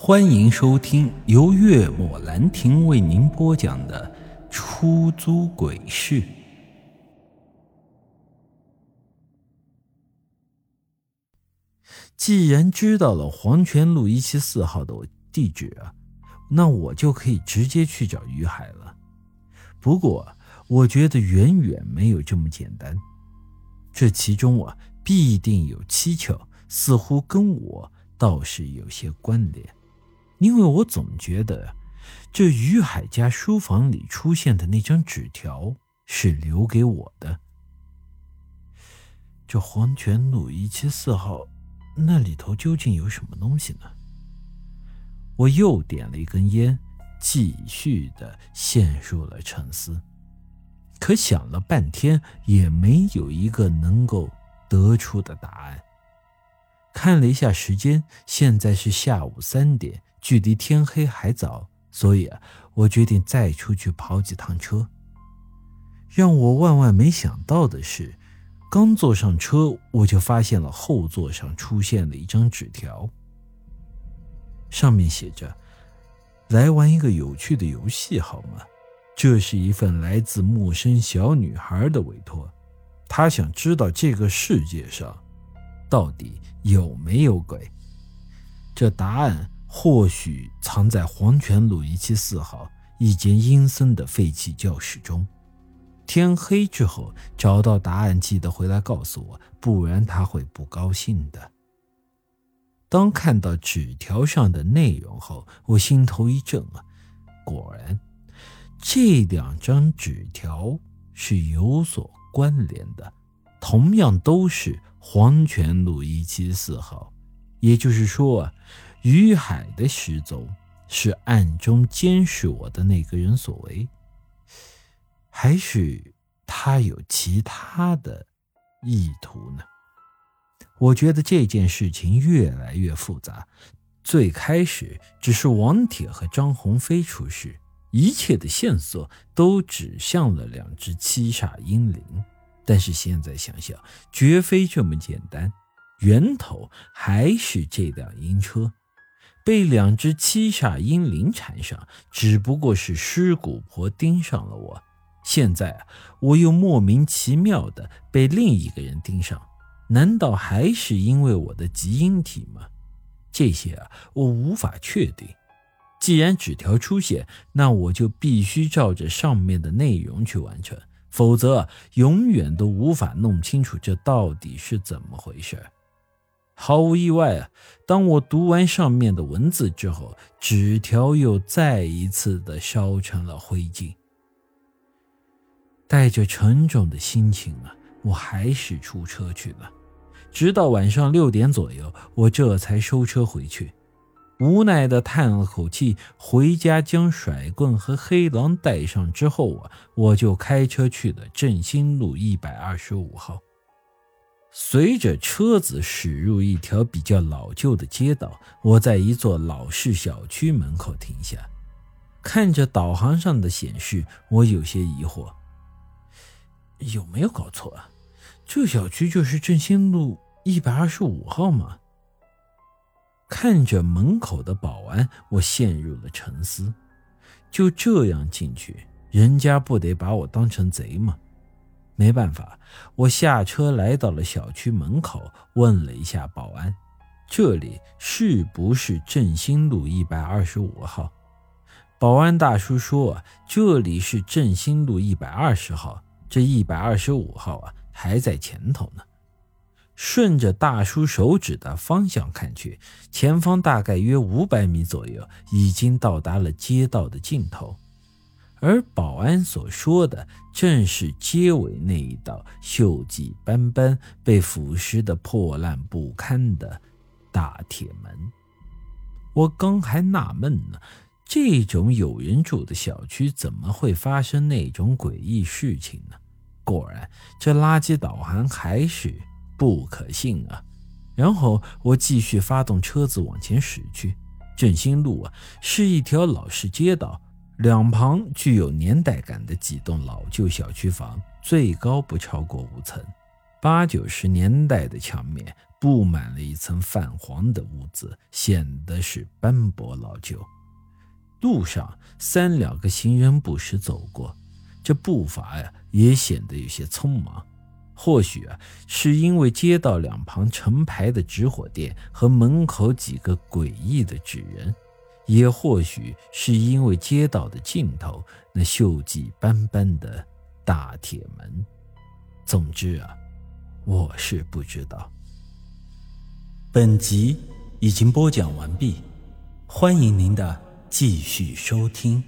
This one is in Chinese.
欢迎收听由月末兰亭为您播讲的《出租鬼市》。既然知道了黄泉路一七四号的地址啊，那我就可以直接去找于海了。不过，我觉得远远没有这么简单，这其中啊必定有蹊跷，似乎跟我倒是有些关联。因为我总觉得，这于海家书房里出现的那张纸条是留给我的。这黄泉路一七四号，那里头究竟有什么东西呢？我又点了一根烟，继续的陷入了沉思。可想了半天，也没有一个能够得出的答案。看了一下时间，现在是下午三点。距离天黑还早，所以啊，我决定再出去跑几趟车。让我万万没想到的是，刚坐上车，我就发现了后座上出现了一张纸条，上面写着：“来玩一个有趣的游戏好吗？这是一份来自陌生小女孩的委托，她想知道这个世界上到底有没有鬼。这答案。”或许藏在黄泉路一七四号一间阴森的废弃教室中。天黑之后找到答案，记得回来告诉我，不然他会不高兴的。当看到纸条上的内容后，我心头一震啊，果然，这两张纸条是有所关联的，同样都是黄泉路一七四号，也就是说啊。于海的失踪是暗中监视我的那个人所为，还是他有其他的意图呢？我觉得这件事情越来越复杂。最开始只是王铁和张鸿飞出事，一切的线索都指向了两只七煞阴灵。但是现在想想，绝非这么简单，源头还是这辆阴车。被两只七煞阴灵缠上，只不过是尸骨婆盯上了我。现在啊，我又莫名其妙的被另一个人盯上，难道还是因为我的基因体吗？这些啊，我无法确定。既然纸条出现，那我就必须照着上面的内容去完成，否则永远都无法弄清楚这到底是怎么回事。毫无意外啊！当我读完上面的文字之后，纸条又再一次的烧成了灰烬。带着沉重的心情啊，我还是出车去了。直到晚上六点左右，我这才收车回去，无奈的叹了口气，回家将甩棍和黑狼带上之后啊，我就开车去了振兴路一百二十五号。随着车子驶入一条比较老旧的街道，我在一座老式小区门口停下，看着导航上的显示，我有些疑惑：有没有搞错啊？这小区就是振兴路一百二十五号吗？看着门口的保安，我陷入了沉思。就这样进去，人家不得把我当成贼吗？没办法，我下车来到了小区门口，问了一下保安：“这里是不是振兴路一百二十五号？”保安大叔说：“这里是振兴路一百二十号，这一百二十五号啊还在前头呢。”顺着大叔手指的方向看去，前方大概约五百米左右，已经到达了街道的尽头。而保安所说的，正是街尾那一道锈迹斑斑、被腐蚀的破烂不堪的大铁门。我刚还纳闷呢，这种有人住的小区怎么会发生那种诡异事情呢？果然，这垃圾导航还是不可信啊！然后我继续发动车子往前驶去。振兴路啊，是一条老式街道。两旁具有年代感的几栋老旧小区房，最高不超过五层，八九十年代的墙面布满了一层泛黄的污渍，显得是斑驳老旧。路上三两个行人不时走过，这步伐呀也显得有些匆忙。或许啊，是因为街道两旁成排的纸火店和门口几个诡异的纸人，也或许是因为街道的尽头那锈迹斑斑的大铁门。总之啊，我是不知道。本集已经播讲完毕，欢迎您的继续收听。